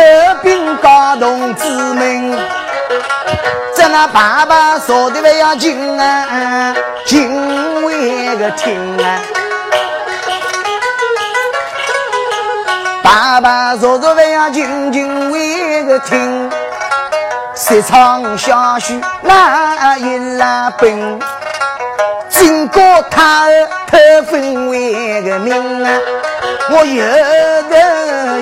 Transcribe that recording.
和平高同志们，在那爸爸说的不要紧啊，紧为个听啊。爸爸说说不要紧，紧为个听。谁唱小曲那一拉本，经过他的特分为个名啊，我有的。